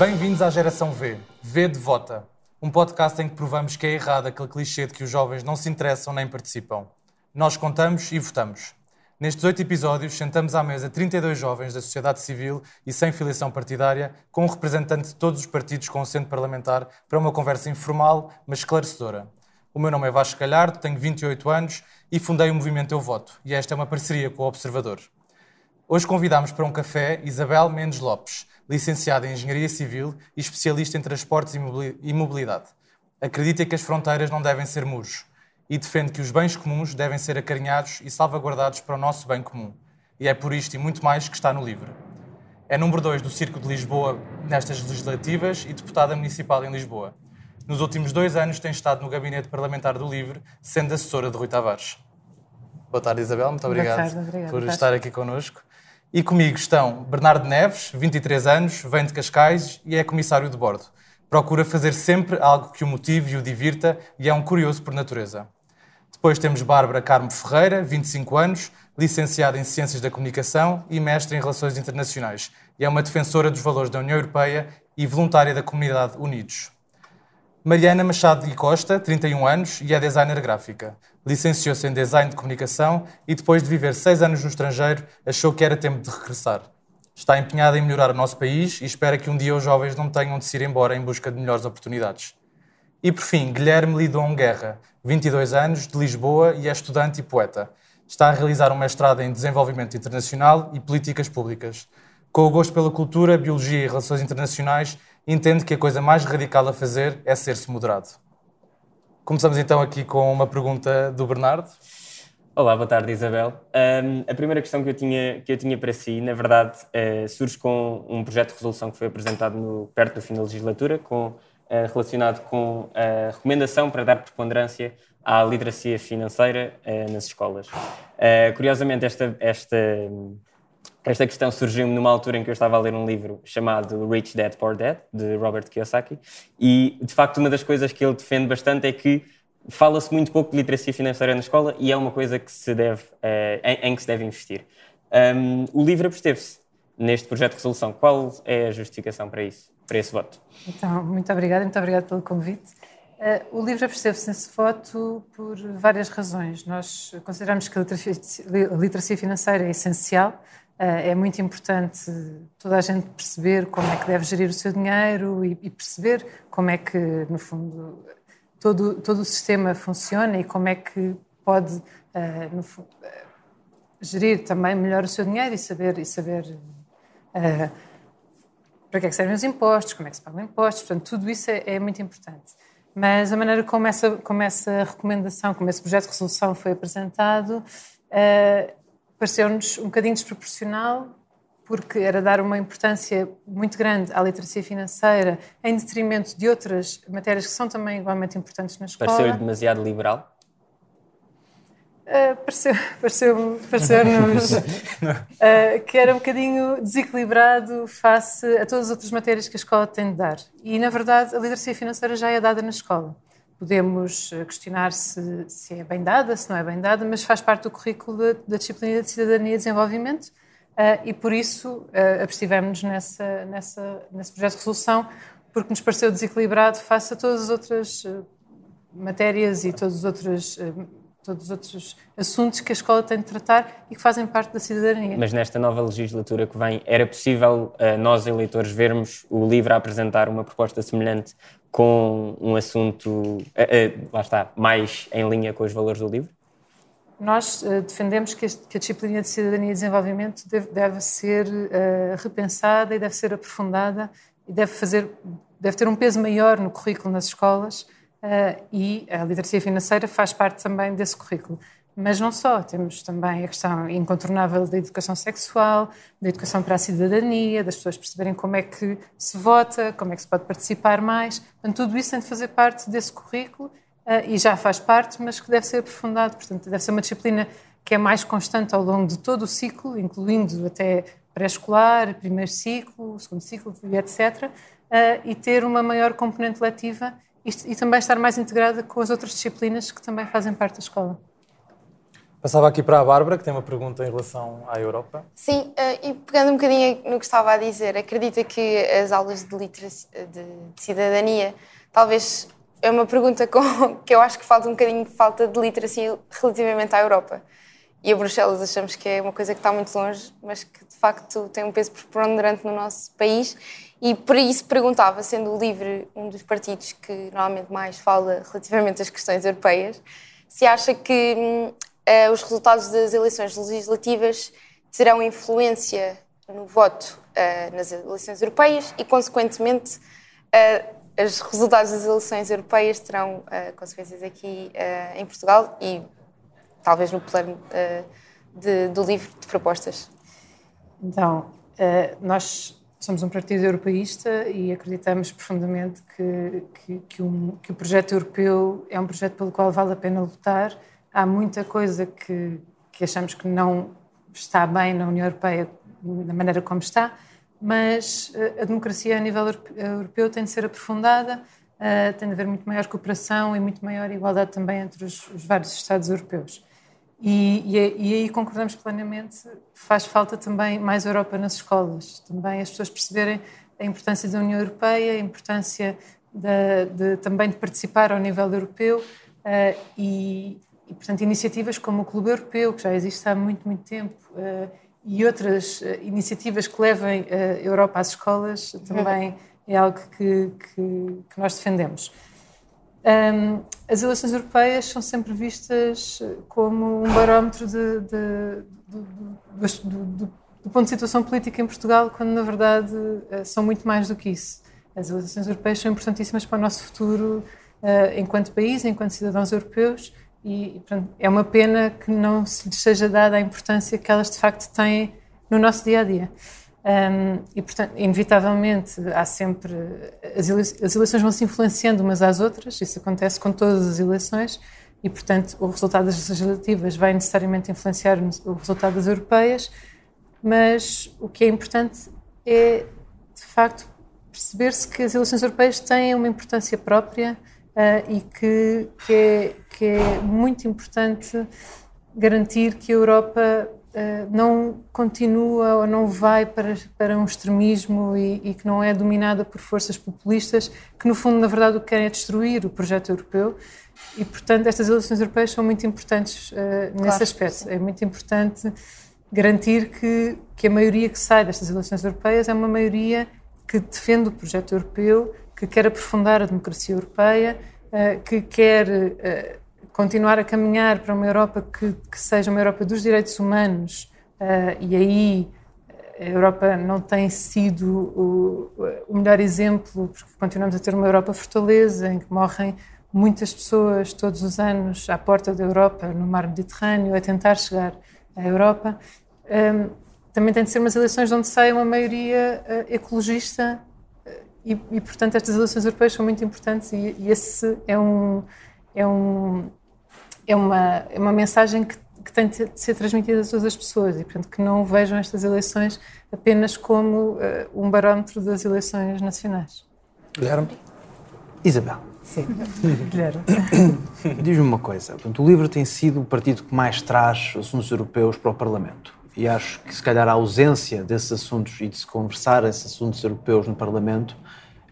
Bem-vindos à Geração V, V de Vota, um podcast em que provamos que é errado aquele clichê de que os jovens não se interessam nem participam. Nós contamos e votamos. Nestes oito episódios, sentamos à mesa 32 jovens da sociedade civil e sem filiação partidária, com um representante de todos os partidos com assento parlamentar, para uma conversa informal, mas esclarecedora. O meu nome é Vasco Galhardo, tenho 28 anos e fundei o movimento Eu Voto, e esta é uma parceria com o Observador. Hoje convidamos para um café Isabel Mendes Lopes, licenciada em Engenharia Civil e especialista em transportes e mobilidade. Acredita que as fronteiras não devem ser muros e defende que os bens comuns devem ser acarinhados e salvaguardados para o nosso bem comum. E é por isto e muito mais que está no livro. É número 2 do Circo de Lisboa nestas legislativas e deputada municipal em Lisboa. Nos últimos dois anos tem estado no gabinete parlamentar do LIVRE, sendo assessora de Rui Tavares. Boa tarde, Isabel. Muito obrigado tarde, por estar aqui connosco. E comigo estão Bernardo Neves, 23 anos, vem de Cascais e é comissário de bordo. Procura fazer sempre algo que o motive e o divirta e é um curioso por natureza. Depois temos Bárbara Carmo Ferreira, 25 anos, licenciada em Ciências da Comunicação e mestre em Relações Internacionais. E é uma defensora dos valores da União Europeia e voluntária da comunidade Unidos. Mariana Machado e Costa, 31 anos, e é designer gráfica. Licenciou-se em Design de Comunicação e, depois de viver seis anos no estrangeiro, achou que era tempo de regressar. Está empenhada em melhorar o nosso país e espera que um dia os jovens não tenham de se ir embora em busca de melhores oportunidades. E por fim, Guilherme Lidon Guerra, 22 anos, de Lisboa e é estudante e poeta. Está a realizar um mestrado em Desenvolvimento Internacional e Políticas Públicas. Com o gosto pela cultura, biologia e relações internacionais, entende que a coisa mais radical a fazer é ser-se moderado. Começamos então aqui com uma pergunta do Bernardo. Olá, boa tarde, Isabel. Um, a primeira questão que eu tinha, que eu tinha para si, na verdade, uh, surge com um projeto de resolução que foi apresentado no, perto do fim da legislatura, com eh, relacionado com a recomendação para dar preponderância à literacia financeira eh, nas escolas. Eh, curiosamente, esta, esta, esta questão surgiu-me numa altura em que eu estava a ler um livro chamado Rich Dad Poor Dad, de Robert Kiyosaki, e de facto uma das coisas que ele defende bastante é que fala-se muito pouco de literacia financeira na escola e é uma coisa que se deve, em, em, que se deve investir. Um, o livro absteve-se neste projeto de resolução. Qual é a justificação para isso? para esse voto. Então, muito obrigada, muito obrigada pelo convite. Uh, o livro percebe-se nesse voto por várias razões. Nós consideramos que a literacia, a literacia financeira é essencial, é muito importante toda a gente perceber como é que deve gerir o seu dinheiro e, perceber como é que, no fundo, todo, todo o sistema funciona e como é que pode, uh, no, gerir também melhor o seu dinheiro e saber, e saber para que é que servem os impostos, como é que se pagam impostos, portanto, tudo isso é, é muito importante. Mas a maneira como essa, como essa recomendação, como esse projeto de resolução foi apresentado, pareceu-nos um bocadinho desproporcional, porque era dar uma importância muito grande à literacia financeira em detrimento de outras matérias que são também igualmente importantes na escola. Pareceu-lhe demasiado liberal? Uh, pareceu, pareceu, pareceu-nos uh, que era um bocadinho desequilibrado face a todas as outras matérias que a escola tem de dar. E, na verdade, a literacia financeira já é dada na escola. Podemos eh, questionar se, se é bem dada, se não é bem dada, mas faz parte do currículo da, da disciplina de cidadania e desenvolvimento uh, e, por isso, uh, abstivemos nessa, nessa, nesse projeto de resolução porque nos pareceu desequilibrado face a todas as outras matérias e todas as outras todos os outros assuntos que a escola tem de tratar e que fazem parte da cidadania. Mas nesta nova legislatura que vem, era possível uh, nós, eleitores, vermos o LIVRE apresentar uma proposta semelhante com um assunto, uh, uh, lá está, mais em linha com os valores do LIVRE? Nós defendemos que, a disciplina de cidadania e desenvolvimento deve, deve ser repensada e deve ser aprofundada e deve, fazer, deve ter um peso maior no currículo nas escolas, e a literacia financeira faz parte também desse currículo. Mas não só, temos também a questão incontornável da educação sexual, da educação para a cidadania, das pessoas perceberem como é que se vota, como é que se pode participar mais. Portanto, tudo isso tem de fazer parte desse currículo uh, e já faz parte, mas que deve ser aprofundado. Portanto, deve ser uma disciplina que é mais constante ao longo de todo o ciclo, incluindo até pré-escolar, primeiro ciclo, segundo ciclo etc. Uh, e ter uma maior componente letiva e, e também estar mais integrada com as outras disciplinas que também fazem parte da escola. Passava aqui para a Bárbara, que tem uma pergunta em relação à Europa. Sim, uh, e pegando um bocadinho no que estava a dizer, acredita que as aulas de, literacia, de, de cidadania, talvez é uma pergunta com, que eu acho que falta um bocadinho de falta de literacia relativamente à Europa. E a Bruxelas achamos que é uma coisa que está muito longe, mas que de facto tem um peso preponderante no nosso país. E por isso perguntava, sendo o LIVRE um dos partidos que normalmente mais fala relativamente às questões europeias, se acha que hum, uh, os resultados das eleições legislativas terão influência no voto uh, nas eleições europeias e, consequentemente, uh, os resultados das eleições europeias terão consequências aqui em Portugal e talvez no plano de, do livro de propostas. Então, nós somos um partido europeísta e acreditamos profundamente que, que, que, um, que o projeto europeu é um projeto pelo qual vale a pena lutar há muita coisa que, que achamos que não está bem na União Europeia da maneira como está, mas eh, a democracia a nível europeu tem de ser aprofundada, uh, tem de haver muito maior cooperação e muito maior igualdade também entre os, os vários Estados europeus. E, e, e, aí concordamos plenamente, faz falta também mais Europa nas escolas, também as pessoas perceberem a importância da União Europeia, a importância de, também de participar ao nível europeu uh, e, e, portanto, iniciativas como o Clube Europeu, que já existe há muito, muito tempo, uh, e outras uh, iniciativas que levem a Europa às escolas também é algo que, que, que nós defendemos. Um, as eleições europeias são sempre vistas como um barómetro de, de, de, do, ponto de situação política em Portugal, quando na verdade são muito mais do que isso. As eleições europeias são importantíssimas para o nosso futuro enquanto país, enquanto cidadãos europeus, e portanto, é uma pena que não se lhes seja dada a importância que elas de facto têm no nosso dia a dia. Um, e, portanto, inevitavelmente, há sempre. As, eleições vão se influenciando umas às outras, isso acontece com todas as eleições, e, portanto, o resultado das legislativas vai necessariamente influenciar o resultado das europeias, mas o que é importante é, de facto, perceber-se que as eleições europeias têm uma importância própria uh, e que, que, é, que é muito importante garantir que a Europa não continua ou não vai para, para um extremismo e, e, que não é dominada por forças populistas que, no fundo, na verdade, o que querem é destruir o projeto europeu. E, portanto, estas eleições europeias são muito importantes uh, nesse claro, aspecto. Sim. É muito importante garantir que, que a maioria que sai destas eleições europeias é uma maioria que defende o projeto europeu, que quer aprofundar a democracia europeia, eh, que quer eh, continuar a caminhar para uma Europa que, que seja uma Europa dos direitos humanos, eh, e aí a Europa não tem sido o, o, melhor exemplo, porque continuamos a ter uma Europa fortaleza, em que morrem muitas pessoas todos os anos à porta da Europa, no mar Mediterrâneo, a tentar chegar à Europa. também tem de ser umas eleições onde saia uma maioria ecologista e, e, portanto, estas eleições europeias são muito importantes e, e esse é, um, é, um, é, uma, é uma mensagem que, que tem de ser transmitida a todas as pessoas e, portanto, que não vejam estas eleições apenas como uh, um barómetro das eleições nacionais. Guilherme? Isabel. Sim, Guilherme. Diz-me uma coisa. Portanto, o LIVRE tem sido o partido que mais traz assuntos europeus para o Parlamento e acho que se calhar a ausência desses assuntos e de se conversar esses assuntos europeus no Parlamento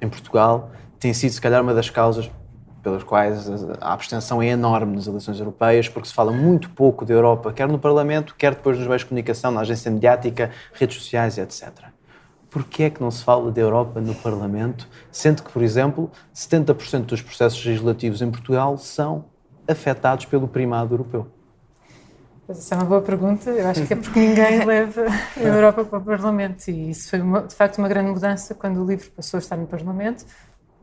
em Portugal tem sido se calhar uma das causas pelas quais a abstenção é enorme nas eleições europeias, porque se fala muito pouco da Europa, quer no Parlamento, quer depois nos meios de comunicação, na agência mediática, redes sociais, etc. Porquê é que não se fala da Europa no Parlamento, sendo que, por exemplo, 70% dos processos legislativos em Portugal são afetados pelo primado europeu? Essa é uma boa pergunta. Eu acho que é porque ninguém leva a Europa para o Parlamento. E isso foi, uma, de facto, uma grande mudança quando o livro passou a estar no Parlamento.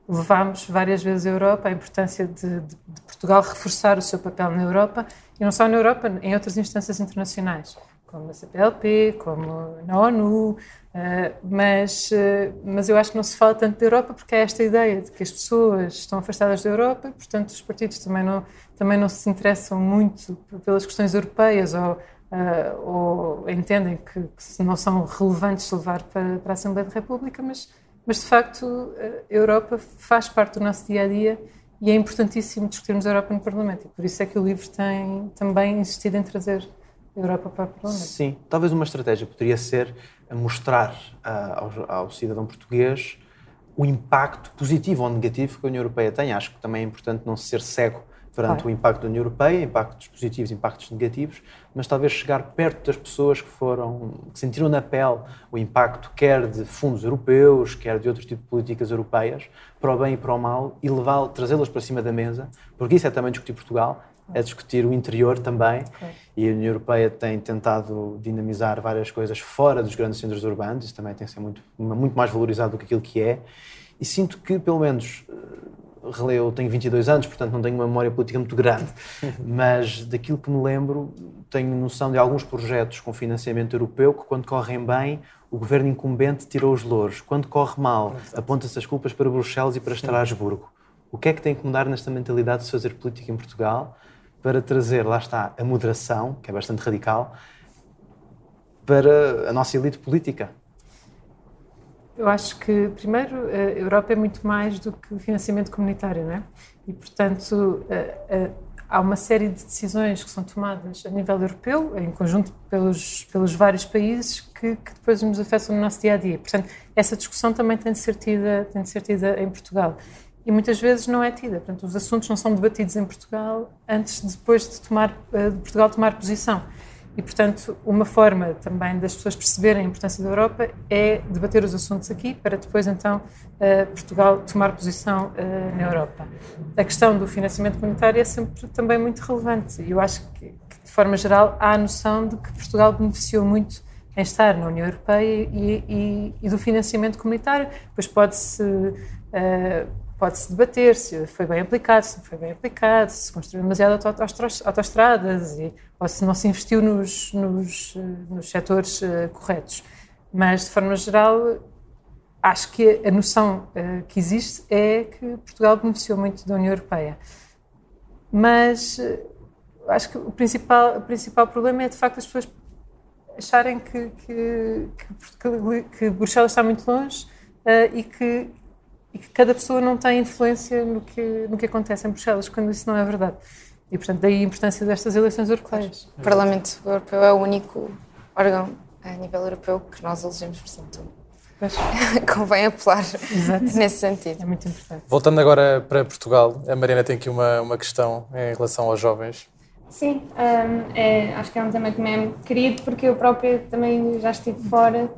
Levámos várias vezes a Europa, a importância de, de, de Portugal reforçar o seu papel na Europa, e não só na Europa, em outras instâncias internacionais como a CPLP, como na ONU, uh, mas, uh, mas eu acho que não se fala tanto da Europa porque há esta ideia de que as pessoas estão afastadas da Europa e, portanto, os partidos também não, também não se interessam muito pelas questões europeias ou, uh, ou entendem que, que, não são relevantes levar para, para a Assembleia da República, mas, mas de facto a Europa faz parte do nosso dia a dia e é importantíssimo discutirmos a Europa no Parlamento. E por isso é que o livro tem também insistido em trazer a Europa para o Parlamento. Sim, talvez uma estratégia poderia ser mostrar uh, ao, ao, cidadão português o impacto positivo ou negativo que a União Europeia tem. Acho que também é importante não ser cego perante claro. o impacto da União Europeia, impactos positivos, impactos negativos, mas talvez chegar perto das pessoas que foram, que sentiram na pele o impacto quer de fundos europeus, quer de outros tipos de políticas europeias, para o bem e para o mal, e levá trazê-las para cima da mesa, porque isso é também discutir Portugal, é discutir o interior também, okay. e a União Europeia tem tentado dinamizar várias coisas fora dos grandes centros urbanos, isso também tem que ser muito, muito mais valorizado do que aquilo que é, e sinto que, pelo menos, eu tenho 22 anos, portanto não tenho uma memória política muito grande, mas daquilo que me lembro, tenho noção de alguns projetos com financiamento europeu que, quando correm bem, o governo incumbente tirou os louros. Quando corre mal, aponta-se as culpas para Bruxelas e para Estrasburgo. O que é que tem que mudar nesta mentalidade de fazer política em Portugal para trazer, lá está, a moderação, que é bastante radical, para a nossa elite política? Eu acho que, primeiro, a Europa é muito mais do que financiamento comunitário, não é? E, portanto, há uma série de decisões que são tomadas a nível europeu, em conjunto pelos, pelos vários países, que, que depois nos afetam no nosso dia a dia. Portanto, essa discussão também tem de ser tida, tem de ser tida em Portugal. E muitas vezes não é tida. Portanto, os assuntos não são debatidos em Portugal antes, depois de, tomar, de Portugal tomar posição. E, portanto, uma forma também das pessoas perceberem a importância da Europa é debater os assuntos aqui, para depois, então, uh, Portugal tomar posição uh, na Europa. A questão do financiamento comunitário é sempre também muito relevante. Eu acho que, de forma geral, há a noção de que Portugal beneficiou muito em estar na União Europeia e, e, e do financiamento comunitário. Pois pode-se. Uh, pode-se debater se foi bem aplicado, se não foi bem aplicado, se construiu demasiado autoestradas e, ou se não se investiu nos, nos, nos setores uh, corretos. Mas, de forma geral, acho que a noção uh, que existe é que Portugal beneficiou muito da União Europeia. Mas uh, acho que o principal, o principal problema é, de facto, as pessoas acharem que, que, que, que Bruxelas está muito longe e que e que cada pessoa não tem influência no que, no que acontece em Bruxelas, quando isso não é verdade. E, portanto, daí a importância destas eleições europeias. O Parlamento Europeu é o único órgão a nível europeu que nós elegemos, portanto, convém apelar Exato. nesse sentido. É muito importante. Voltando agora para Portugal, a Mariana tem aqui uma, uma questão em relação aos jovens. Sim, um, é, acho que é um tema que me é querido, porque eu própria também já estive fora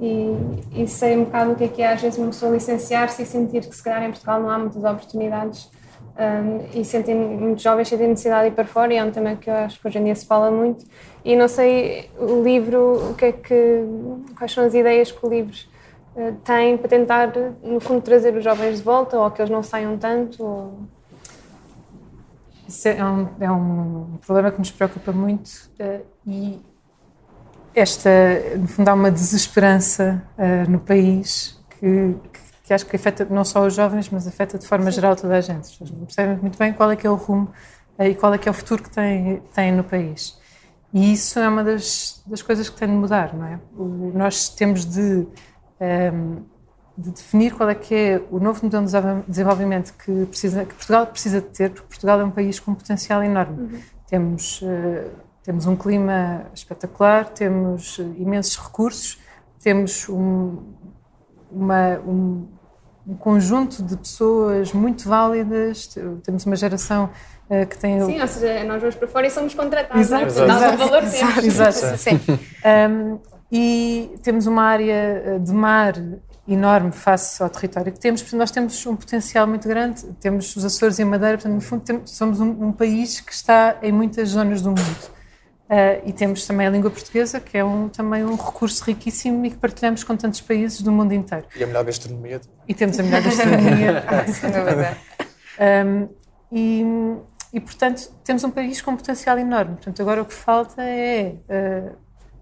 e, e sei um bocado o que é que é às vezes uma pessoa licenciar-se e sentir que se calhar em Portugal não há muitas oportunidades um, e sentem, muitos jovens sentem necessidade de ir para fora e é um tema que eu acho que hoje em dia se fala muito. E não sei o livro, o que é que, quais são as ideias que o livro uh, tem para tentar no fundo trazer os jovens de volta ou que eles não saiam tanto ou... Isso é um, é um problema que nos preocupa muito uh, e esta, no fundo, há uma desesperança uh, no país que, que, acho que afeta não só os jovens, mas afeta de forma Sim. geral toda a gente. As pessoas não percebem muito bem qual é que é o rumo uh, e qual é que é o futuro que tem, tem no país. E isso é uma das, das coisas que tem de mudar, não é? O, nós temos de, um, ehm, de, definir qual é que é o novo modelo de desenvolvimento que, precisa, que Portugal precisa de ter, porque Portugal é um país com um potencial enorme. Uhum. Temos uh, temos um clima espetacular, temos imensos recursos, temos um, uma, um, um, conjunto de pessoas muito válidas, temos uma geração uh, que tem... Sim, ou seja, nós vamos para fora e somos contratados, exato, é? Exato, valor exato, exato. Sim. Um, e temos uma área eh, de mar enorme face ao território que temos, portanto nós temos um potencial muito grande, temos os Açores e a Madeira, portanto no fundo temos, somos um, um país que está em muitas zonas do mundo. Uh, e temos também a língua portuguesa, que é um, também um recurso riquíssimo e que partilhamos com tantos países do mundo inteiro. E a melhor gastronomia. E temos a melhor gastronomia. um, e, e, portanto, temos um país com um potencial enorme. Portanto, agora o que falta é uh,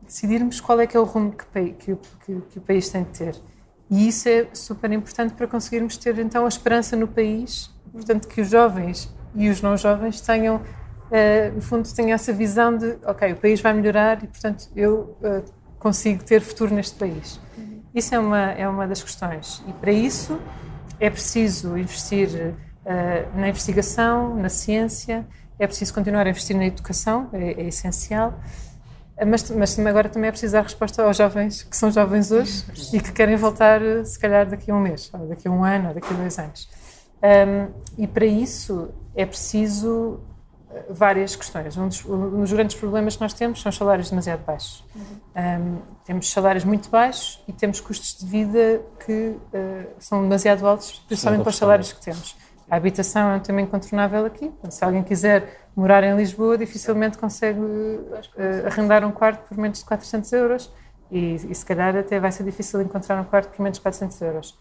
decidirmos qual é que é o rumo que, que, que, que, o país tem de ter. E isso é super importante para conseguirmos ter, então, a esperança no país, portanto, que os jovens e os não jovens tenham no fundo, tenho essa visão de, ok, o país vai melhorar e, portanto, eu uh, consigo ter futuro neste país. Uhum. Isso é uma, é uma das questões. E para isso é preciso investir uh, na investigação, na ciência, é preciso continuar a investir na educação, é, é essencial. Mas, mas agora também é preciso dar resposta aos jovens que são jovens hoje e que querem voltar, se calhar, daqui a um mês, ou daqui a um ano, ou daqui a dois anos. Um, e para isso é preciso eh, várias questões. Um dos, um dos, grandes problemas que nós temos são os salários demasiado baixos. Um, temos salários muito baixos e temos custos de vida que uh, são demasiado altos, principalmente para os salários que temos. A habitação é um tema incontornável aqui. Se alguém quiser morar em Lisboa, dificilmente consegue uh, arrendar um quarto por menos de 400 euros e, e, se calhar até vai ser difícil encontrar um quarto por menos de 400 euros.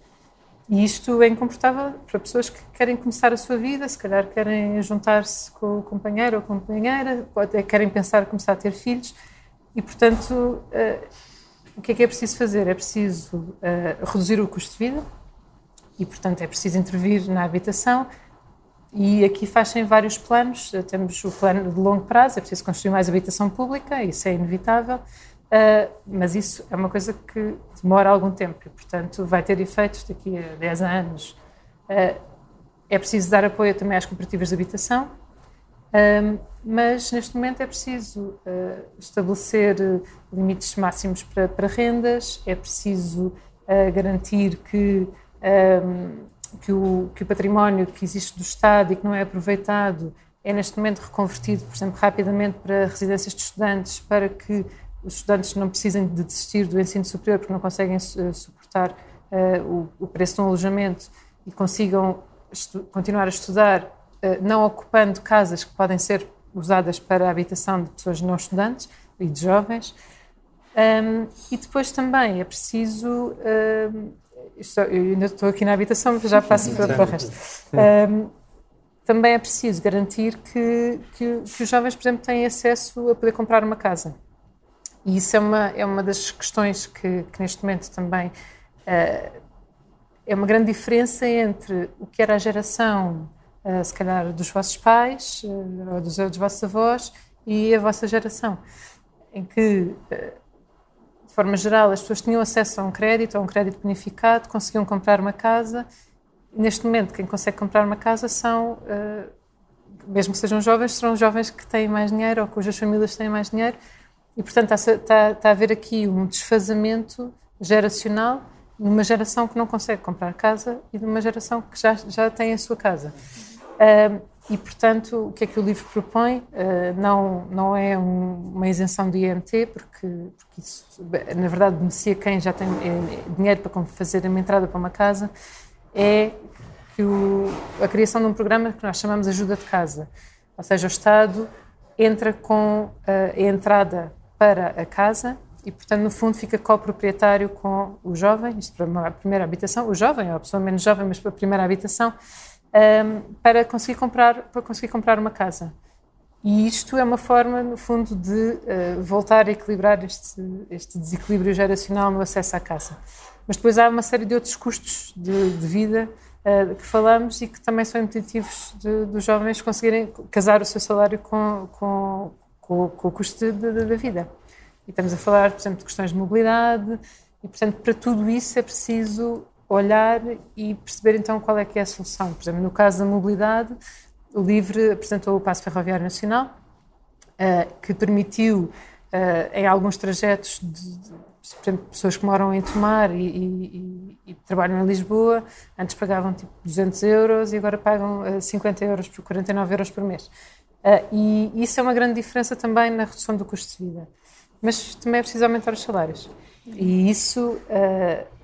E isto é incomportável para pessoas que querem começar a sua vida, se calhar querem juntar-se com o companheiro ou companheira, até querem pensar começar a ter filhos e, portanto, uh, o que é que é preciso fazer? É preciso uh, reduzir o custo de vida, e, portanto, é preciso intervir na habitação. E aqui fazem vários planos. Temos o plano de longo prazo, é preciso construir mais habitação pública, isso é inevitável, uh, mas isso é uma coisa que demora algum tempo e, portanto, vai ter efeitos daqui a 10 anos. Uh, é preciso dar apoio também às cooperativas de habitação, uh, mas neste momento é preciso estabelecer limites máximos para, para rendas, é preciso garantir que que, o, que o património que existe do Estado e que não é aproveitado é neste momento reconvertido, por exemplo, rapidamente para residências de estudantes, para que os estudantes não precisem de desistir do ensino superior porque não conseguem uh, suportar uh, o, o, preço de um alojamento e consigam continuar a estudar, uh, não ocupando casas que podem ser usadas para a habitação de pessoas não estudantes e de jovens. Um, e depois também é preciso eu ainda estou aqui na habitação, mas já passo para, para o resto. Um, também é preciso garantir que, que, que, os jovens, por exemplo, têm acesso a poder comprar uma casa. E isso é uma, é uma das questões que, que neste momento também uh, é uma grande diferença entre o que era a geração, uh, se calhar, dos vossos pais, uh, ou dos, dos vossos avós, e a vossa geração, em que de forma geral, as pessoas tinham acesso a um crédito, a um crédito bonificado, conseguiam comprar uma casa. Neste momento, quem consegue comprar uma casa são, mesmo que sejam jovens, serão jovens que têm mais dinheiro ou cujas famílias têm mais dinheiro. E, portanto, está, está, está a haver aqui um desfazamento geracional numa geração que não consegue comprar casa e numa geração que já, já tem a sua casa. Uh, e, portanto, o que é que o livro propõe? Uh, não, não é um, uma isenção do IMT, porque, porque isso, na verdade, beneficia quem já tem é, dinheiro para fazer uma entrada para uma casa, é que o, a criação de um programa que nós chamamos Ajuda de Casa. Ou seja, o Estado entra com a, a entrada para a casa e, portanto, no fundo, fica coproprietário com o jovem, isto para a primeira habitação, o jovem, ou a pessoa menos jovem, mas para a primeira habitação, um, para, conseguir comprar, para conseguir comprar uma casa. E isto é uma forma, no fundo, de uh, voltar a equilibrar este, este, desequilíbrio geracional no acesso à casa. Mas depois há uma série de outros custos de, de vida uh, que falamos e que também são impeditivos dos jovens conseguirem casar o seu salário com, com, com, com o custo da vida. E estamos a falar, por exemplo, de questões de mobilidade, e, portanto, para tudo isso é preciso olhar e perceber então qual é que é a solução. Por exemplo, no caso da mobilidade, o LIVRE apresentou o Passo Ferroviário Nacional, uh, que permitiu, uh, em alguns trajetos, de, por exemplo, pessoas que moram em Tomar e, e, e, trabalham em Lisboa, antes pagavam tipo 200 euros e agora pagam uh, eh, 50 euros por 49 euros por mês. E isso é uma grande diferença também na redução do custo de vida. Mas também é preciso aumentar os salários. E isso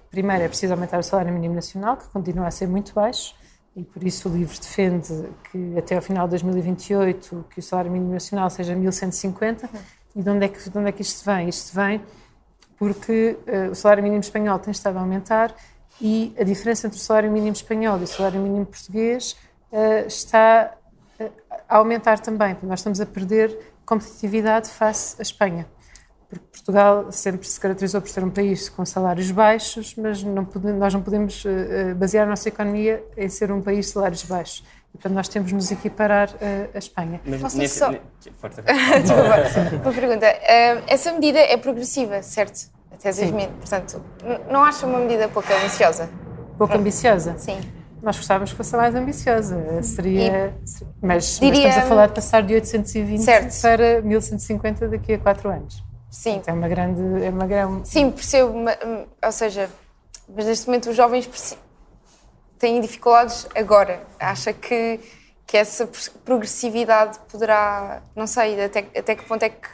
Primeiro, é preciso aumentar o salário mínimo nacional, que continua a ser muito baixo, e por isso o livro defende que até ao final de 2028 que o salário mínimo nacional seja 1.150. E de onde é que, de onde é que isto vem? Isto vem porque uh, o salário mínimo espanhol tem estado a aumentar e a diferença entre o salário mínimo espanhol e o salário mínimo português uh, está a aumentar também. Nós estamos a perder competitividade face à Espanha porque Portugal sempre se caracterizou por ser um país com salários baixos, mas não podemos, nós não podemos uh, basear a nossa economia em ser um país de salários baixos. E, portanto, nós temos de nos equiparar uh, à Espanha. Mas Posso nesse, só... Uma pergunta. Uh, essa medida é progressiva, certo? Até 2000. Portanto, não acha uma medida pouco ambiciosa? Pouco ambiciosa? Sim. Nós gostávamos que fosse mais ambiciosa. Seria. Mas, Diria- mas estamos a falar de passar de 820 Certo. para 1150 daqui a 4 anos. Sim, É uma grande. É uma grande sim, percebo. Ou seja, mas neste momento os jovens têm dificuldades agora. Acha que, que essa progressividade poderá. Não sei, até, até que ponto é que,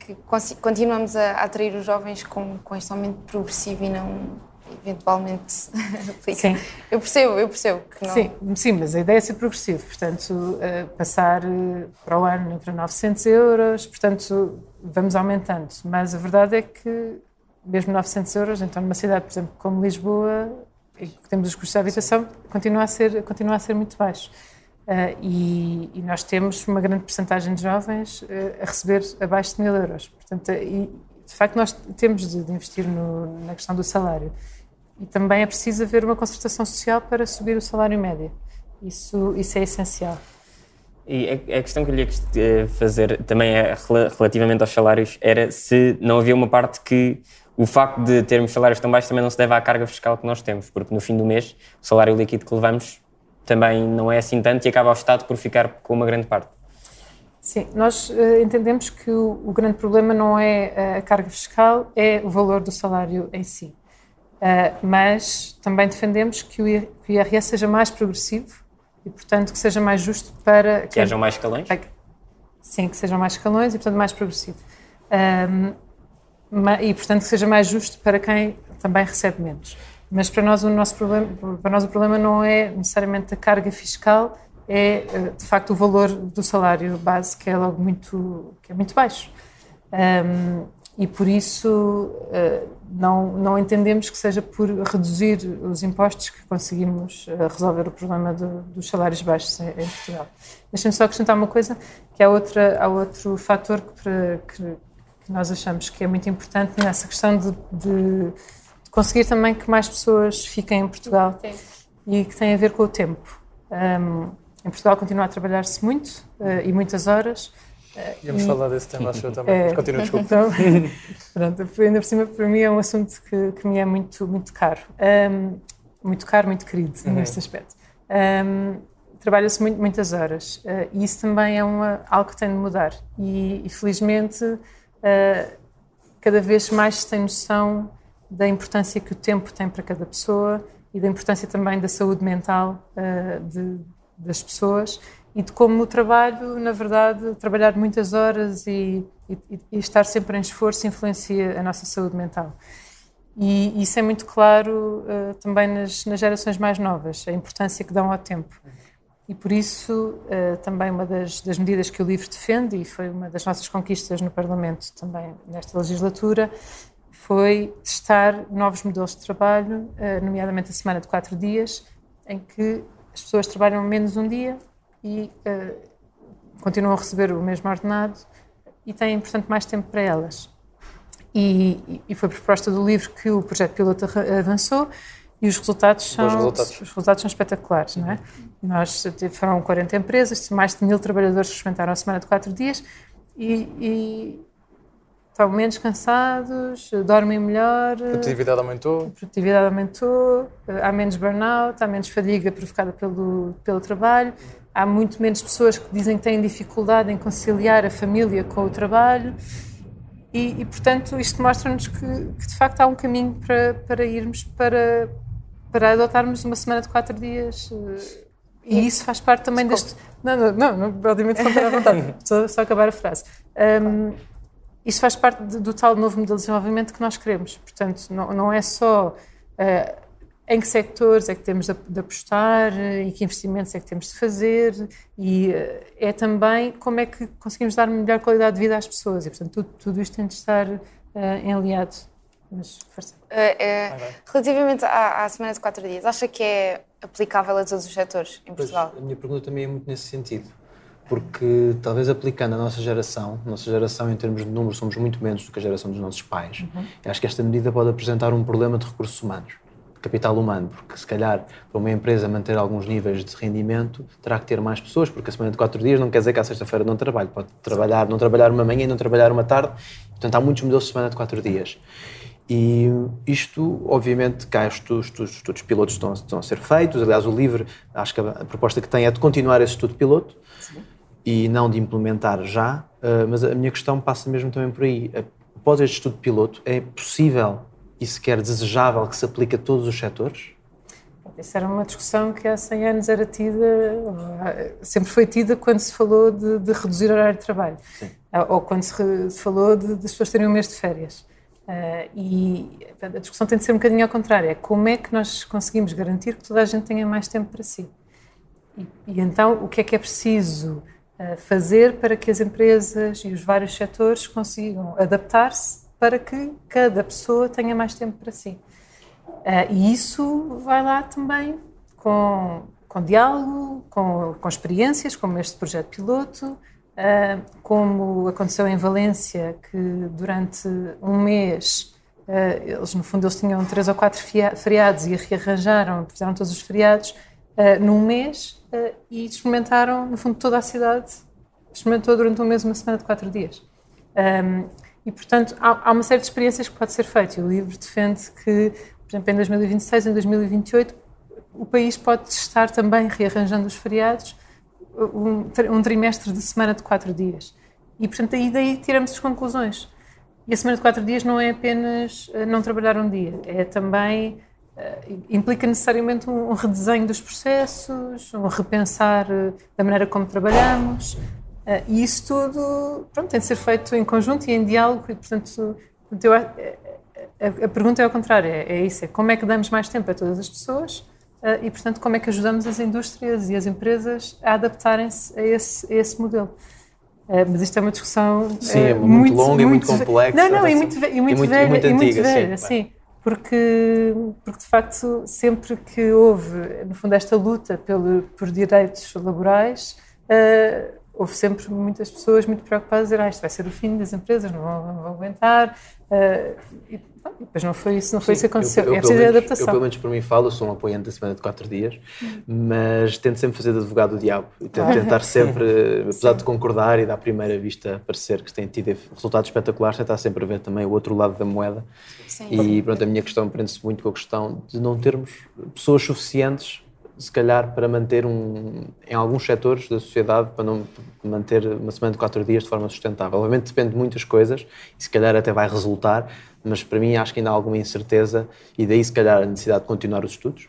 que continuamos a, a atrair os jovens com, com este aumento progressivo e não eventualmente aplica. Sim. Eu percebo, eu percebo que não. Sim, sim, mas a ideia é ser progressivo, portanto, eh, passar eh, para o ano para 900 euros, portanto, vamos aumentando. Mas a verdade é que, mesmo 900 euros, então numa cidade, por exemplo, como Lisboa, em que temos os custos de habitação, continua a ser, continua a ser muito baixo. Eh, e, e nós temos uma grande porcentagem de jovens eh, a receber abaixo de mil euros. Portanto, eh, e, de facto, nós temos de, de investir no- na questão do salário. E também é preciso haver uma concertação social para subir o salário médio. Isso, isso é essencial. E a, questão que eu lhe ia eh, fazer também é rela- relativamente aos salários era se não havia uma parte que o facto de termos salários tão baixos também não se deve à carga fiscal que nós temos, porque no fim do mês o salário líquido que levamos também não é assim tanto e acaba o Estado por ficar com uma grande parte. Sim, nós eh, entendemos que o, o grande problema não é eh, a carga fiscal, é o valor do salário em si. Eh, mas também defendemos que o IRS seja mais progressivo e, portanto, que seja mais justo para Que hajam mais escalões. Sim, que sejam mais escalões e, portanto, mais progressivo. Ma- e, portanto, que seja mais justo para quem também recebe menos. Mas para nós o nosso problema, para nós o problema não é necessariamente a carga fiscal, é eh, de facto o valor do salário base que é logo muito que é muito baixo. Ahm, e por isso eh, não não entendemos que seja por reduzir os impostos que conseguimos eh, resolver o problema do- dos salários baixos em, em Portugal. Deixem-me só acrescentar uma coisa, que há, outra, há outro fator que, que- que nós achamos que é muito importante nessa questão de, de- de conseguir também que mais pessoas fiquem em Portugal Sim. e que tem a ver com o tempo. Um, em Portugal continua a trabalhar-se muito eh, e muitas horas. Íamos E- falar desse tema, acho eu também. É. Continua, desculpa. Então, pronto, ainda por cima, para mim é um assunto que, que me é muito, muito caro. Um, muito caro, muito querido neste aspecto. Um, Trabalha-se muito, muitas horas uh, e isso também é uma, algo que tem de mudar. E, e, felizmente, uh, cada vez mais se tem noção da importância que o tempo tem para cada pessoa e da importância também da saúde mental uh, de- das pessoas e de como o trabalho, na verdade, trabalhar muitas horas e, e- e estar sempre em esforço influencia a nossa saúde mental. E isso é muito claro uh, também nas, nas gerações mais novas, a importância que dão ao tempo. E por isso, uh, também uma das, das medidas que o LIVRE defende, e foi uma das nossas conquistas no Parlamento também nesta legislatura, foi testar novos modelos de trabalho, eh, nomeadamente a semana de quatro dias, em que as pessoas trabalham menos um dia e eh, continuam a receber o mesmo ordenado e têm, portanto, mais tempo para elas. E, e foi por proposta do livro que o projeto piloto avançou e os resultados são, resultados. Os resultados são espetaculares, não é? Nós eh, foram 40 empresas, mais de mil trabalhadores que experimentaram a semana de quatro dias e, e estão menos cansados, dormem melhor, A produtividade aumentou. a produtividade aumentou, há menos burnout, há menos fadiga provocada pelo, pelo trabalho, há muito menos pessoas que dizem que têm dificuldade em conciliar a família com o trabalho e, e, portanto, isto mostra-nos que, que, de facto há um caminho para, para irmos para, para adotarmos uma semana de quatro dias eh, e isso faz parte também deste... Não, não, não, não obviamente não à vontade, só, só acabar a frase. Um, isto faz parte de- do tal novo modelo de desenvolvimento que nós queremos. Portanto, não, não é só eh, em que sectores é que temos de, de apostar eh, e que investimentos é que temos de fazer e eh, é também como é que conseguimos dar melhor qualidade de vida às pessoas. E, portanto, tudo, tudo isto tem de estar eh, alinhado. Mas, força. Eh, eh, relativamente à, à semana de quatro dias, acha que é aplicável a todos os setores em Pois, Portugal? a minha pergunta também é muito nesse sentido. Porque talvez aplicando a nossa geração, a nossa geração em termos de números somos muito menos do que a geração dos nossos pais. Eu acho que esta medida pode apresentar um problema de recursos humanos, capital humano, porque se calhar para uma empresa manter alguns níveis de rendimento terá que ter mais pessoas, porque a semana de quatro dias não quer dizer que à sexta-feira não trabalho, pode trabalhar, não trabalhar uma manhã e não trabalhar uma tarde, portanto há muitos modelos de semana de quatro dias. E isto, obviamente, cá os estudos, estudos, estudos pilotos estão, estão, a ser feitos. Aliás, o LIVRE, acho que a, proposta que tem é de continuar esse estudo piloto Sim. e não de implementar já. Uh, mas a minha questão passa mesmo também por aí. Após este estudo piloto, é possível e sequer desejável que se aplique a todos os setores? Isso era uma discussão que há 100 anos era tida, sempre foi tida quando se falou de, de reduzir o horário de trabalho. Sim. Ou quando se, se falou de, de as pessoas terem um mês de férias. Uh, e a discussão tem de ser um bocadinho ao contrário: é como é que nós conseguimos garantir que toda a gente tenha mais tempo para si? E, e então, o que é que é preciso uh, fazer para que as empresas e os vários setores consigam adaptar-se para que cada pessoa tenha mais tempo para si? Uh, e isso vai lá também com, com diálogo, com, com experiências, como este projeto piloto, Uh, como aconteceu em Valência, que durante um mês, uh, eles no fundo eles tinham três ou quatro feriados e rearranjaram, fizeram todos os feriados num mês e experimentaram, no fundo, toda a cidade, experimentou durante um mês, uma semana de quatro dias. Um, e, portanto, há, há, uma série de experiências que pode ser feita. E o livro defende que, por exemplo, em 2026, em 2028, o país pode estar também rearranjando os feriados um, um trimestre de semana de quatro dias. E, portanto, aí daí tiramos as conclusões. E a semana de quatro dias não é apenas uh, não trabalhar um dia, é também. Uh, implica necessariamente um, redesenho dos processos, um repensar uh, da maneira como trabalhamos. E isso tudo pronto, tem de ser feito em conjunto e em diálogo. E, portanto, eu, a, pergunta é ao contrário: é, é isso, é como é que damos mais tempo a todas as pessoas ah, e, portanto, como é que ajudamos as indústrias e as empresas a adaptarem-se a esse, a esse modelo. Uh, mas isto é uma discussão sim, é muito, muito longa e muito complexa. Não, não, e muito, e muito, muito velha. E muito, antiga, e muito velha, sim. sim porque, porque, de facto, sempre que houve, no fundo, esta luta pelo, por direitos laborais, uh, houve sempre muitas pessoas muito preocupadas a dizer ah, isto vai ser o fim das empresas, não vão, não vão aguentar. Uh, e, depois não foi isso, não foi Sim, isso que aconteceu. Eu, eu, é preciso menos, adaptação. Eu, pelo menos por mim falo, sou um apoiante da semana de quatro dias, mas tento sempre fazer de advogado do diabo e tento ah. tentar sempre, apesar de concordar e da primeira vista parecer que tem tido resultados espetaculares, tentar sempre ver também o outro lado da moeda. Sim. E pronto, a minha questão prende-se muito com a questão de não termos pessoas suficientes se calhar para manter um, em alguns setores da sociedade, para não manter uma semana de quatro dias de forma sustentável. Obviamente depende de muitas coisas e se calhar até vai resultar, mas para mim acho que ainda há alguma incerteza e daí se calhar a necessidade de continuar os estudos.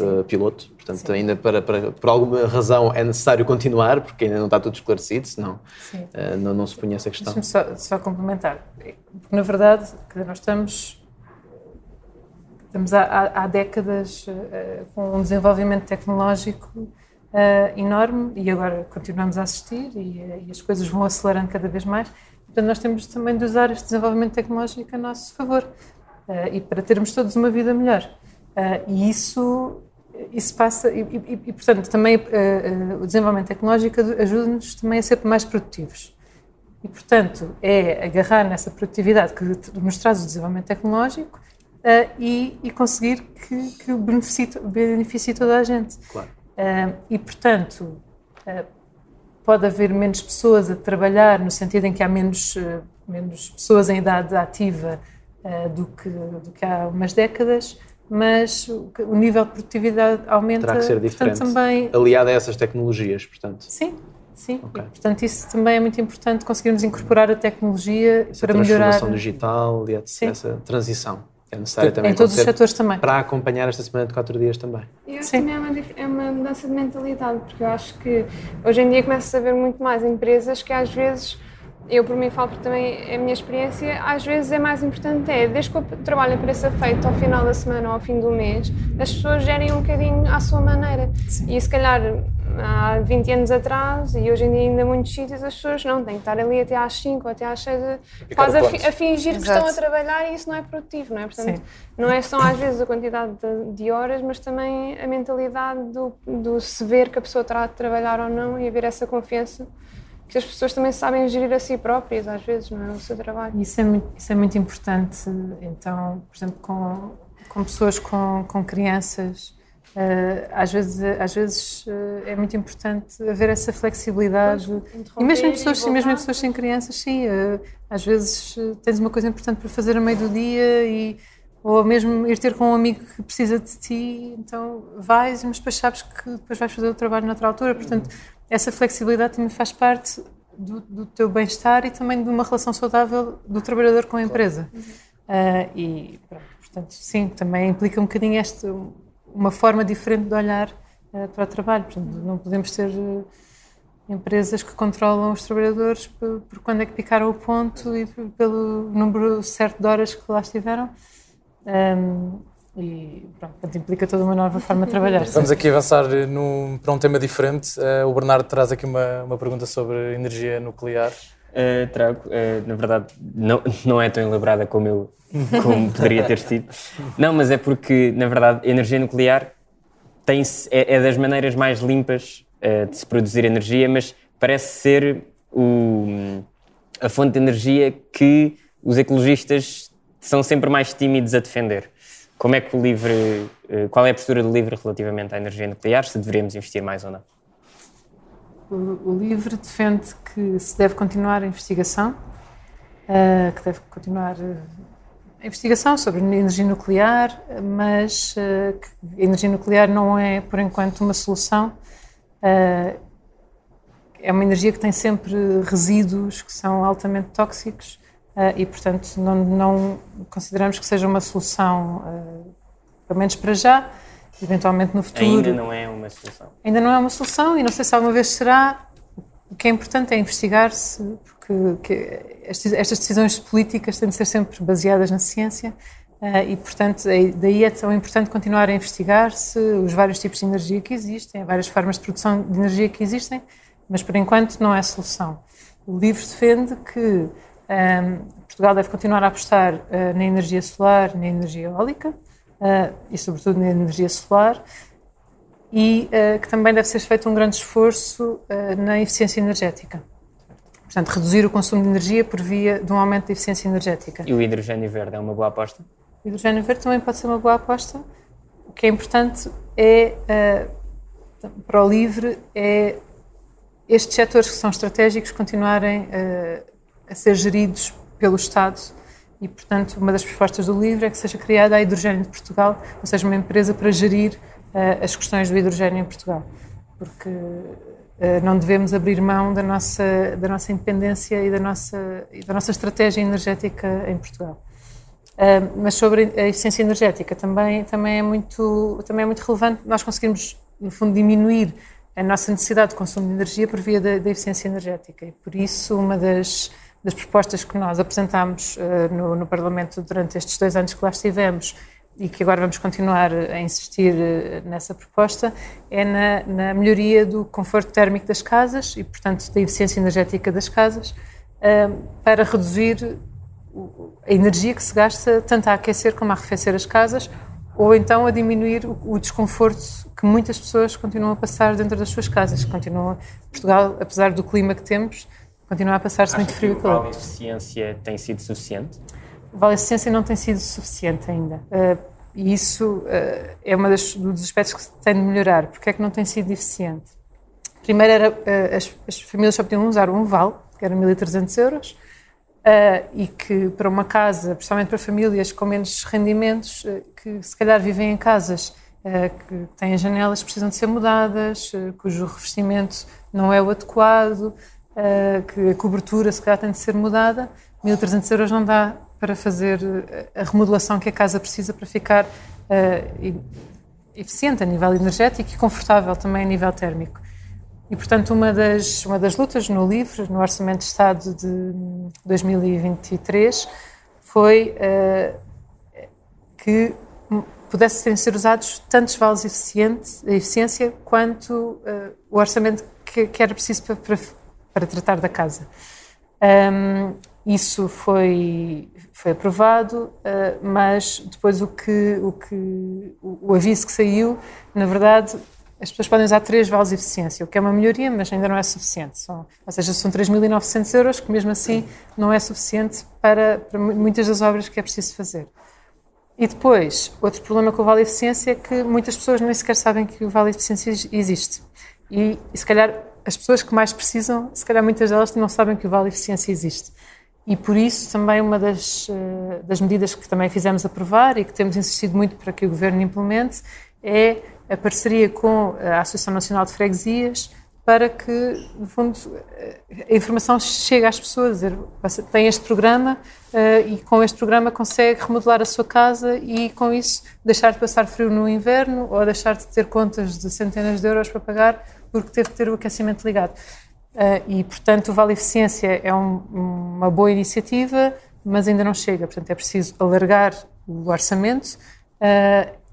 Uh, piloto, portanto, Sim. ainda para, para, por alguma razão é necessário continuar, porque ainda não está tudo esclarecido, senão uh, não, não se punha essa questão. Só, só complementar, porque na verdade nós estamos Estamos há, há décadas uh, com um desenvolvimento tecnológico uh, enorme e agora continuamos a assistir e, uh, e, as coisas vão acelerando cada vez mais. Portanto, nós temos também de usar este desenvolvimento tecnológico a nosso favor e para termos todos uma vida melhor. e isso, isso passa, e, e, e portanto, também o desenvolvimento tecnológico ajuda-nos também a ser mais produtivos. E, portanto, é agarrar nessa produtividade que nos traz o desenvolvimento tecnológico uh, e, e, conseguir que, que beneficie, beneficie toda a gente. Claro. Uh, e, portanto, uh, pode haver menos pessoas a trabalhar, no sentido em que há menos, menos pessoas em idade ativa do, que, do que há umas décadas, mas o, nível de produtividade aumenta. Terá que ser diferente. Portanto, também... Aliado a essas tecnologias, portanto. Sim, Sim, okay. portanto isso também é muito importante conseguirmos incorporar a tecnologia essa para melhorar. A transformação digital e essa transição é necessário também em todos os setores também para acompanhar esta semana de quatro dias também. Eu acho que também é uma, é uma mudança de mentalidade, porque eu acho que hoje em dia começa a haver muito mais empresas que às vezes eu por mim falo porque também é a minha experiência, às vezes é mais importante é, desde que o trabalho apareça feito ao final da semana ou ao fim do mês, as pessoas gerem um bocadinho à sua maneira. Sim. E se calhar há 20 anos atrás e hoje em dia ainda muitos sítios as pessoas não têm que estar ali até às 5 ou até às 6 quase a, fi, a, fingir Exato. que estão a trabalhar e isso não é produtivo, não é? Portanto, Sim. não é só às vezes a quantidade de, de, horas, mas também a mentalidade do, do se ver que a pessoa está a trabalhar ou não e haver essa confiança que as pessoas também sabem gerir a si próprias, às vezes, não é? O seu trabalho. Isso é muito, isso é muito importante. Então, por exemplo, com, com pessoas com, com crianças, Uh, às vezes, às vezes uh, é muito importante haver essa flexibilidade. E mesmo em pessoas, e mesmo em pessoas sem crianças, sim. Uh, às vezes tens uma coisa importante para fazer a meio do dia e ou mesmo ir ter com um amigo que precisa de ti, então vais, mas depois sabes que depois vais fazer o trabalho noutra altura. Portanto, essa flexibilidade também faz parte do, do teu bem-estar e também de uma relação saudável do trabalhador com a empresa. Uh, e, pronto, portanto, sim, também implica um bocadinho este, uma forma diferente de olhar uh, para o trabalho. Portanto, não podemos ter uh, empresas que controlam os trabalhadores por, por, quando é que picaram o ponto e pelo número certo de horas que lá estiveram. Um, e pronto, implica toda uma nova forma de trabalhar. Vamos aqui avançar no, para um tema diferente. Uh, o Bernardo traz aqui uma, uma pergunta sobre energia nuclear. Uh, trago, uh, na verdade, não, não é tão elaborada como eu como poderia ter sido. Não, mas é porque, na verdade, a energia nuclear tem é, é das maneiras mais limpas uh, de se produzir energia, mas parece ser o, a fonte de energia que os ecologistas são sempre mais tímidos a defender. Como é que o LIVRE, eh, qual é a postura do LIVRE relativamente à energia nuclear, se deveríamos investir mais ou não? O, LIVRE defende que se deve continuar a investigação, uh, que deve continuar eh, a investigação sobre energia nuclear, mas que a energia nuclear não é, por enquanto, uma solução. É uma energia que tem sempre resíduos que são altamente tóxicos e, portanto, não, não, consideramos que seja uma solução, uh, pelo menos para já, eventualmente no futuro. Ainda não é uma solução. Ainda não é uma solução e não sei se alguma vez será. O que é importante é investigar-se, porque estas decisões políticas têm de ser sempre baseadas na ciência uh, e, portanto, é, daí é tão importante continuar a investigar-se os vários tipos de energia que existem, várias formas de produção de energia que existem, mas por enquanto não é solução. O livro defende que Portugal deve continuar a apostar uh, na energia solar, na energia eólica uh, e, sobretudo, na energia solar e uh, que também deve ser feito um grande esforço na eficiência energética. Portanto, reduzir o consumo de energia por via de um aumento da eficiência energética. E o hidrogênio verde é uma boa aposta? O hidrogênio verde também pode ser uma boa aposta. O que é importante é, para o LIVRE, é estes setores que são estratégicos continuarem a ser geridos pelo Estado e, portanto, uma das propostas do livro é que seja criada a Hidrogênio de Portugal, ou seja, uma empresa para gerir uh, as questões do hidrogênio em Portugal, porque uh, não devemos abrir mão da nossa, da nossa independência e da nossa, e da nossa estratégia energética em Portugal. Uh, mas sobre a eficiência energética também, também, é muito, também é muito relevante nós conseguirmos, no fundo, diminuir a nossa necessidade de consumo de energia por via da, da eficiência energética. E por isso, uma das das propostas que nós apresentámos uh, no, no, Parlamento durante estes dois anos que lá estivemos e que agora vamos continuar a insistir uh, nessa proposta, é na, na, melhoria do conforto térmico das casas e, portanto, da eficiência energética das casas, uh, para reduzir a energia que se gasta tanto a aquecer como a arrefecer as casas, ou então a diminuir o, o desconforto que muitas pessoas continuam a passar dentro das suas casas. Continua, Portugal, apesar do clima que temos, continua a passar-se muito frio e calor. Vale eficiência tem sido suficiente? Vale eficiência não tem sido suficiente ainda. Uh, e isso uh, é um dos aspectos que se tem de melhorar. Porque é que não tem sido eficiente? Primeiro, era, uh, as, as, famílias só podiam usar um vale, que era 1.300 euros, e que para uma casa, principalmente para famílias com menos rendimentos, que se calhar vivem em casas que têm janelas precisam de ser mudadas, cujo revestimento não é o adequado, uh, que a cobertura se calhar tem de ser mudada, 1.300 euros não dá para fazer eh, a remodelação que a casa precisa para ficar uh, eficiente a nível energético e confortável também a nível térmico. E, portanto, uma das, uma das lutas no LIVRE, no Orçamento de Estado de 2023, foi uh, que pudessem ser usados tantos vales a eficiência quanto uh, o orçamento que, que era preciso para, para, para tratar da casa. Um, isso foi, foi aprovado, uh, mas depois o que, o que o, o, aviso que saiu, na verdade, as pessoas podem usar três vales de eficiência, o que é uma melhoria, mas ainda não é suficiente. São, ou seja, são 3.900 euros, que mesmo assim não é suficiente para, para muitas das obras que é preciso fazer. E depois, outro problema com o Vale Eficiência é que muitas pessoas nem sequer sabem que o Vale Eficiência existe. E, e, se calhar as pessoas que mais precisam, se calhar muitas delas não sabem que o Vale Eficiência existe. E por isso também uma das, eh, das medidas que também fizemos aprovar e que temos insistido muito para que o Governo implemente é a parceria com a Associação Nacional de Freguesias para que, no fundo, a informação chegue às pessoas. Tem este programa uh, e com este programa consegue remodelar a sua casa e, com isso, deixar de passar frio no inverno ou deixar de ter contas de centenas de euros para pagar porque teve que ter o aquecimento ligado. Uh, e, portanto, o Vale Eficiência é um, uma boa iniciativa, mas ainda não chega. Portanto, é preciso alargar o orçamento. Uh,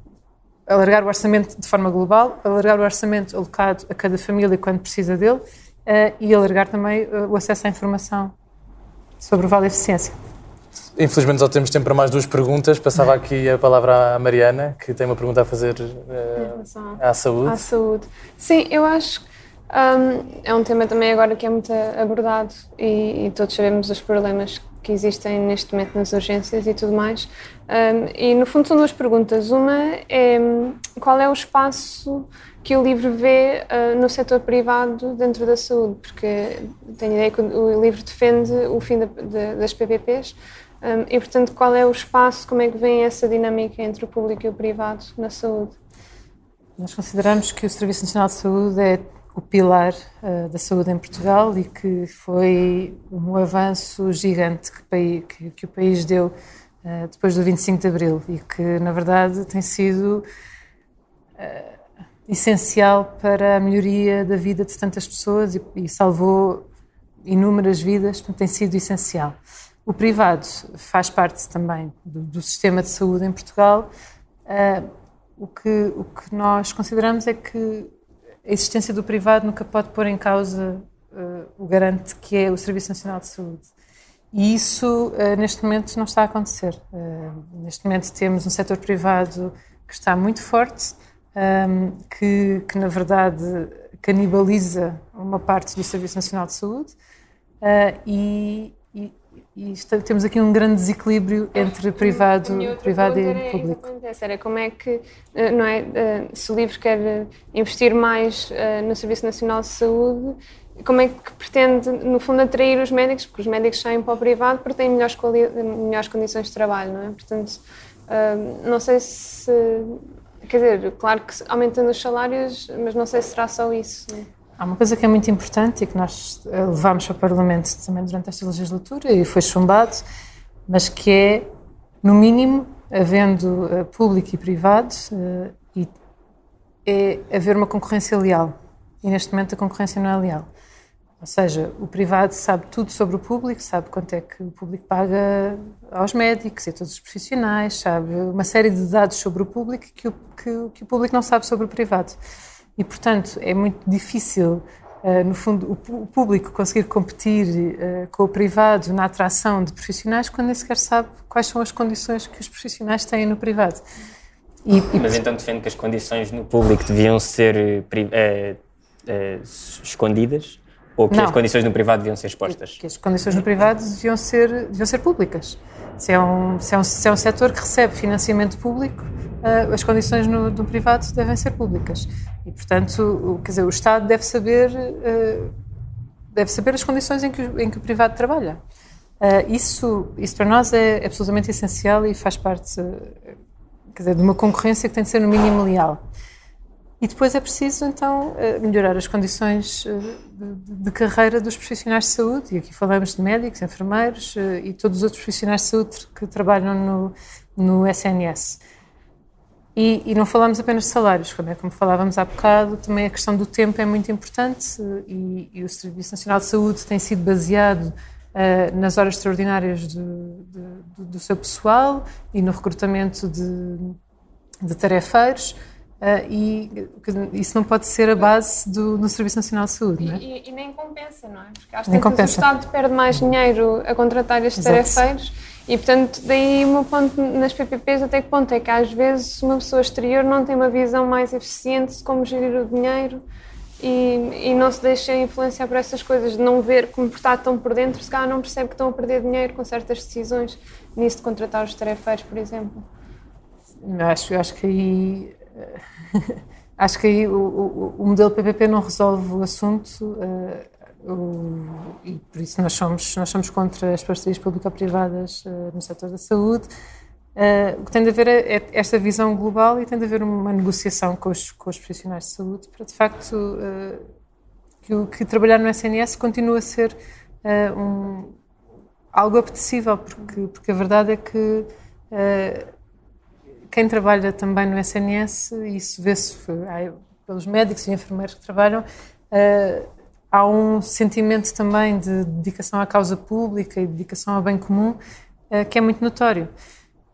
alargar o orçamento de forma global, alargar o orçamento alocado a cada família quando precisa dele uh, e alargar também o acesso à informação sobre o Vale Eficiência. Infelizmente só temos tempo para mais duas perguntas. Passava aqui a palavra à Mariana, que tem uma pergunta a fazer uh, à saúde. À saúde. Sim, eu acho que um, é um tema também agora que é muito abordado e, e todos sabemos os problemas que existem neste momento nas urgências e tudo mais. Um, e no fundo são duas perguntas. Uma é qual é o espaço que o livro vê uh, no setor privado dentro da saúde, porque tenho a ideia que o livro defende o fim de, de, das PPPs. Um, e, portanto, qual é o espaço, como é que vem essa dinâmica entre o público e o privado na saúde? Nós consideramos que o Serviço Nacional de Saúde é o pilar uh, da saúde em Portugal e que foi um avanço gigante que, que, que o país deu uh, depois do 25 de Abril e que, na verdade, tem sido uh, essencial para a melhoria da vida de tantas pessoas e, e salvou inúmeras vidas, portanto, tem sido essencial. O privado faz parte também do, do sistema de saúde em Portugal. o, que, o que nós consideramos é que a existência do privado nunca pode pôr em causa uh, o garante que é o Serviço Nacional de Saúde. E isso, uh, neste momento, não está a acontecer. Uh, neste momento, temos um setor privado que está muito forte, um, que, que, na verdade, canibaliza uma parte do Serviço Nacional de Saúde e, e está, temos aqui um grande desequilíbrio entre privado, privado e público. Era como é que, eh, não é, eh, se o livro quer investir mais eh, no Serviço Nacional de Saúde, como é que pretende, no fundo, atrair os médicos, porque os médicos saem para o privado porque têm melhores, melhores condições de trabalho, não é? Portanto, não sei se, quer dizer, claro que aumentando os salários, mas não sei se será só isso. Não é? Há uma coisa que é muito importante e que nós eh, levámos para o Parlamento também durante esta legislatura e foi chumbado, mas que é, no mínimo, havendo uh, público e privado, uh, e é haver uma concorrência leal. E neste momento a concorrência não é leal. Ou seja, o privado sabe tudo sobre o público, sabe quanto é que o público paga aos médicos e a todos os profissionais, sabe uma série de dados sobre o público que o, que, que o público não sabe sobre o privado. E, portanto, é muito difícil, uh, no fundo, o, público conseguir competir uh, com o privado na atração de profissionais quando nem sequer sabe quais são as condições que os profissionais têm no privado. E, e... Mas então defende que as condições no público deviam ser uh, escondidas? Ou que Não. as condições no privado deviam ser expostas? Que as condições no privado deviam ser, deviam ser públicas. Se é, um, se, é um, se é um setor que recebe financiamento público, uh, as condições no, no, privado devem ser públicas. E, portanto, o, quer dizer, o Estado deve saber, uh, deve saber as condições em que, em que o privado trabalha. Uh, isso, isso para nós é, absolutamente essencial e faz parte quer dizer, de uma concorrência que tem de ser no mínimo leal. E depois é preciso, então, melhorar as condições de, de, carreira dos profissionais de saúde. E aqui falamos de médicos, enfermeiros e todos os outros profissionais de saúde que trabalham no, no SNS. E, e, não falamos apenas de salários, como, é, como falávamos há bocado, também a questão do tempo é muito importante e, e o Serviço Nacional de Saúde tem sido baseado uh, nas horas extraordinárias do, do, do, seu pessoal e no recrutamento de, de tarefeiros. Uh, e isso não pode ser a base do, do Serviço Nacional de Saúde, não é? E, e nem compensa, não é? Porque às vezes o Estado perde mais dinheiro a contratar estes Exato. tarefeiros e, portanto, daí o meu ponto nas PPPs, até que ponto é que às vezes uma pessoa exterior não tem uma visão mais eficiente de como gerir o dinheiro e, e não se deixa influenciar por essas coisas, de não ver como está tão por dentro, se calhar não percebe que estão a perder dinheiro com certas decisões nisso de contratar os tarefeiros, por exemplo. acho, acho que aí acho que aí o, o, o, modelo PPP não resolve o assunto uh, o, e por isso nós somos nós somos contra as parcerias público-privadas uh, no setor da saúde. Uh, o que tem de haver é, é, esta visão global e tem de haver uma negociação com os, com os profissionais de saúde para de facto que, o, que trabalhar no SNS continue a ser um, algo apetecível porque porque a verdade é que quem trabalha também no SNS, isso vê-se pelos médicos e enfermeiros que trabalham, uh, há um sentimento também de dedicação à causa pública e dedicação ao bem comum uh, que é muito notório.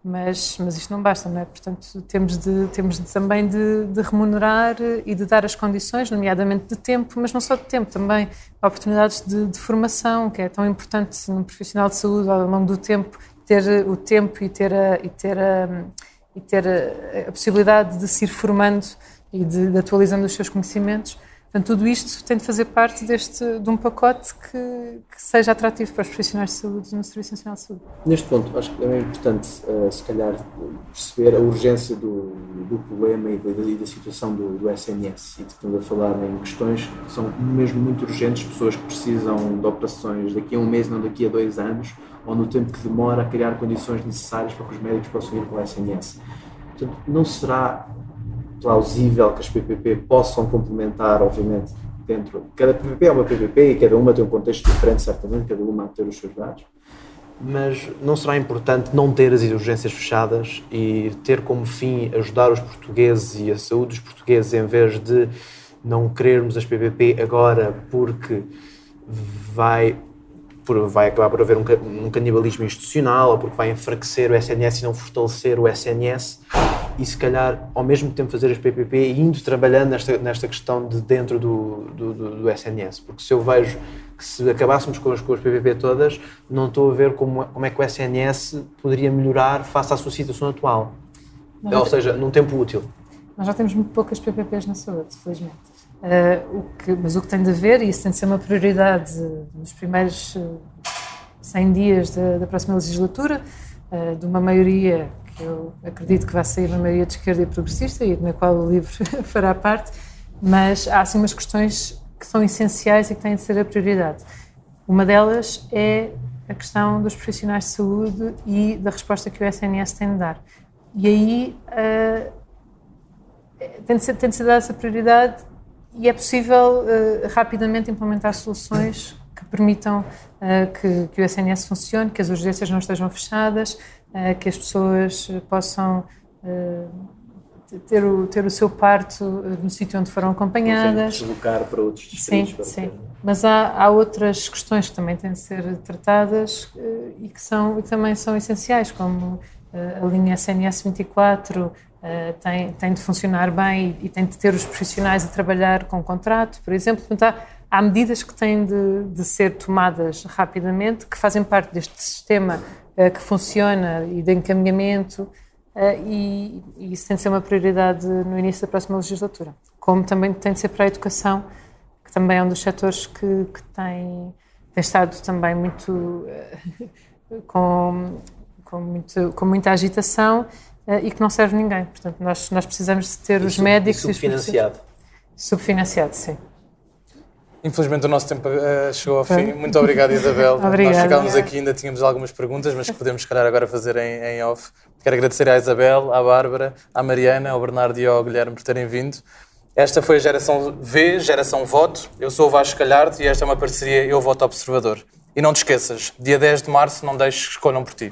Mas, mas isto não basta, não é? Portanto, temos, de, temos de, também de, de, remunerar e de dar as condições, nomeadamente de tempo, mas não só de tempo, também oportunidades de, de formação, que é tão importante num profissional de saúde ao longo do tempo, ter o tempo e ter a, e ter a e ter a, a possibilidade de se ir formando e de, de, atualizando os seus conhecimentos. Portanto, tudo isto tem de fazer parte deste, de um pacote que, que, seja atrativo para os profissionais de saúde no Serviço Nacional de Saúde. Neste ponto, acho que é importante, uh, se calhar, perceber a urgência do, do problema e da, e da situação do, do, SNS. E estamos a falar em questões que são mesmo muito urgentes, pessoas que precisam de operações daqui a um mês, não daqui a dois anos, ou no tempo que demora a criar condições necessárias para que os médicos possam ir para o SNS. Portanto, não será plausível que as PPP possam complementar, obviamente, dentro. Cada PPP é uma PPP e cada uma tem um contexto diferente, certamente, cada uma a ter os seus dados. Mas não será importante não ter as urgências fechadas e ter como fim ajudar os portugueses e a saúde dos portugueses em vez de não querermos as PPP agora porque vai vai acabar por haver um, um, canibalismo institucional ou porque vai enfraquecer o SNS e não fortalecer o SNS e se calhar ao mesmo tempo fazer as PPP indo trabalhando nesta, nesta questão de dentro do, do, do, do SNS porque se eu vejo que se acabássemos com as, com as PPP todas não estou a ver como, como é que o SNS poderia melhorar face à sua situação atual. Ou seja, num tempo útil. Nós já temos muito poucas PPPs na saúde, felizmente. Uh, o que, mas o que tem de haver, e isso tem de ser uma prioridade nos primeiros 100 eh, dias da, da próxima legislatura, uh, de uma maioria eu acredito que vai sair uma maioria de esquerda e progressista, e na qual o livro fará parte, mas há assim umas questões que são essenciais e que têm de ser a prioridade. Uma delas é a questão dos profissionais de saúde e da resposta que o SNS tem de dar. E aí uh, tem, de ser, tem de ser dada essa prioridade e é possível uh, rapidamente implementar soluções que permitam uh, que, que, o SNS funcione, que as urgências não estejam fechadas, que as pessoas possam ter, o, ter o seu parto no sítio onde foram acompanhadas. Deslocar para outros distritos. Sim, sim. Mas há, há outras questões que também têm de ser tratadas e que, são, e que também são essenciais, como a linha SNS 24, Uh, tem, tem de funcionar bem e, tem de ter os profissionais a trabalhar com contrato, por exemplo. Portanto, há, há medidas que têm de, de, ser tomadas rapidamente, que fazem parte deste sistema que funciona e de encaminhamento, uh, e, e, isso tem de ser uma prioridade no início da próxima legislatura. Como também tem de ser para a educação, que também é um dos setores que, que tem, tem estado também muito. com, com, muito, com muita agitação e que não serve ninguém. Portanto, nós, nós precisamos de ter e os sub, médicos... E subfinanciado. Subfinanciado, sim. Infelizmente o nosso tempo uh, chegou ao fim. Muito obrigado, Isabel. Obrigada. Nós chegámos aqui ainda tínhamos algumas perguntas, mas que podemos, se calhar, agora fazer em, em off. Quero agradecer à Isabel, à Bárbara, à Mariana, ao Bernardo e ao Guilherme por terem vindo. Esta foi a geração V, geração Voto. Eu sou o Vasco Calhardo e esta é uma parceria Eu Voto Observador. E não te esqueças, dia 10 de março, não deixes que escolham por ti.